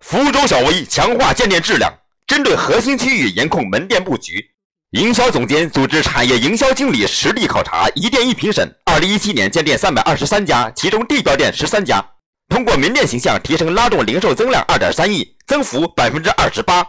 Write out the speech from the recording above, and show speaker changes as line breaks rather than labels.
福州小微强化建店质量，针对核心区域严控门店布局。营销总监组织产业营销经理实地考察，一店一评审。二零一七年建店三百二十三家，其中地标店十三家。通过门店形象提升，拉动零售增量二点三亿，增幅百分之二十八。